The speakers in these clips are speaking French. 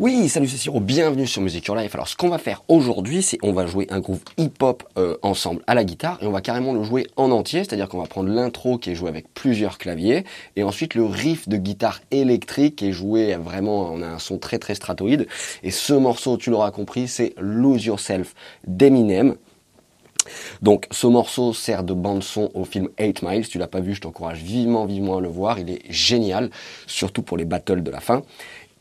Oui, salut c'est Siro, bienvenue sur Music Your Life. Alors ce qu'on va faire aujourd'hui, c'est on va jouer un groove hip-hop euh, ensemble à la guitare et on va carrément le jouer en entier, c'est-à-dire qu'on va prendre l'intro qui est joué avec plusieurs claviers et ensuite le riff de guitare électrique qui est joué vraiment, on a un son très très stratoïde et ce morceau, tu l'auras compris, c'est Lose Yourself d'Eminem. Donc ce morceau sert de bande son au film 8 Miles. Tu l'as pas vu, je t'encourage vivement, vivement à le voir. Il est génial, surtout pour les battles de la fin.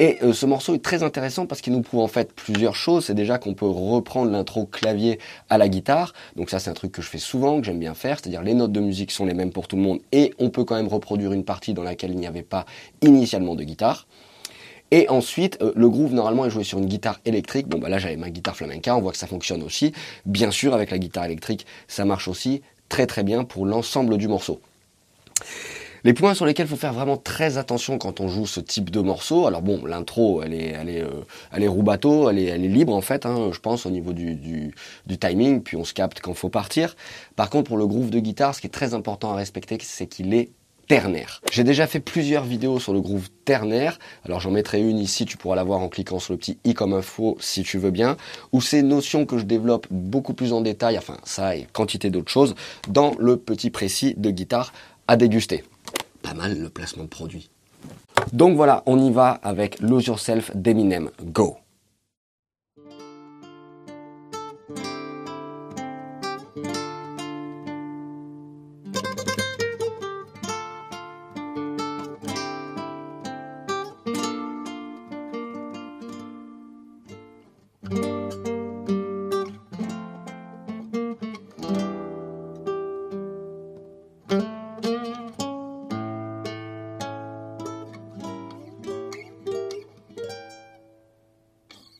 Et euh, ce morceau est très intéressant parce qu'il nous prouve en fait plusieurs choses. C'est déjà qu'on peut reprendre l'intro clavier à la guitare. Donc ça c'est un truc que je fais souvent, que j'aime bien faire. C'est-à-dire les notes de musique sont les mêmes pour tout le monde et on peut quand même reproduire une partie dans laquelle il n'y avait pas initialement de guitare. Et ensuite, euh, le groove normalement est joué sur une guitare électrique. Bon bah là j'avais ma guitare flamenca, on voit que ça fonctionne aussi. Bien sûr avec la guitare électrique, ça marche aussi très très bien pour l'ensemble du morceau. Les points sur lesquels il faut faire vraiment très attention quand on joue ce type de morceau. Alors bon, l'intro, elle est, elle est, euh, elle est roubateau, elle est, elle est libre en fait, hein, je pense au niveau du, du, timing, puis on se capte quand faut partir. Par contre, pour le groove de guitare, ce qui est très important à respecter, c'est qu'il est ternaire. J'ai déjà fait plusieurs vidéos sur le groove ternaire. Alors j'en mettrai une ici, tu pourras la voir en cliquant sur le petit i comme info si tu veux bien. Ou ces notions que je développe beaucoup plus en détail, enfin ça et quantité d'autres choses, dans le petit précis de guitare à déguster pas mal le placement de produit. Donc voilà, on y va avec Lose Yourself d'Eminem. Go!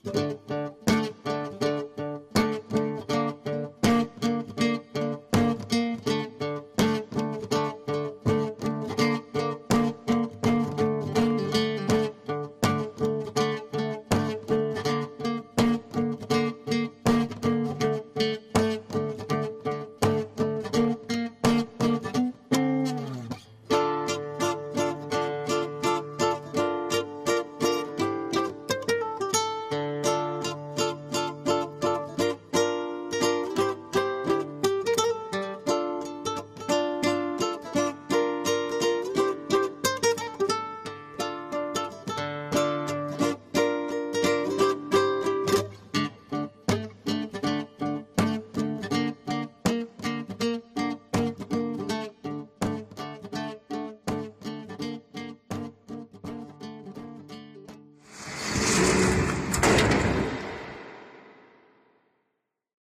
Música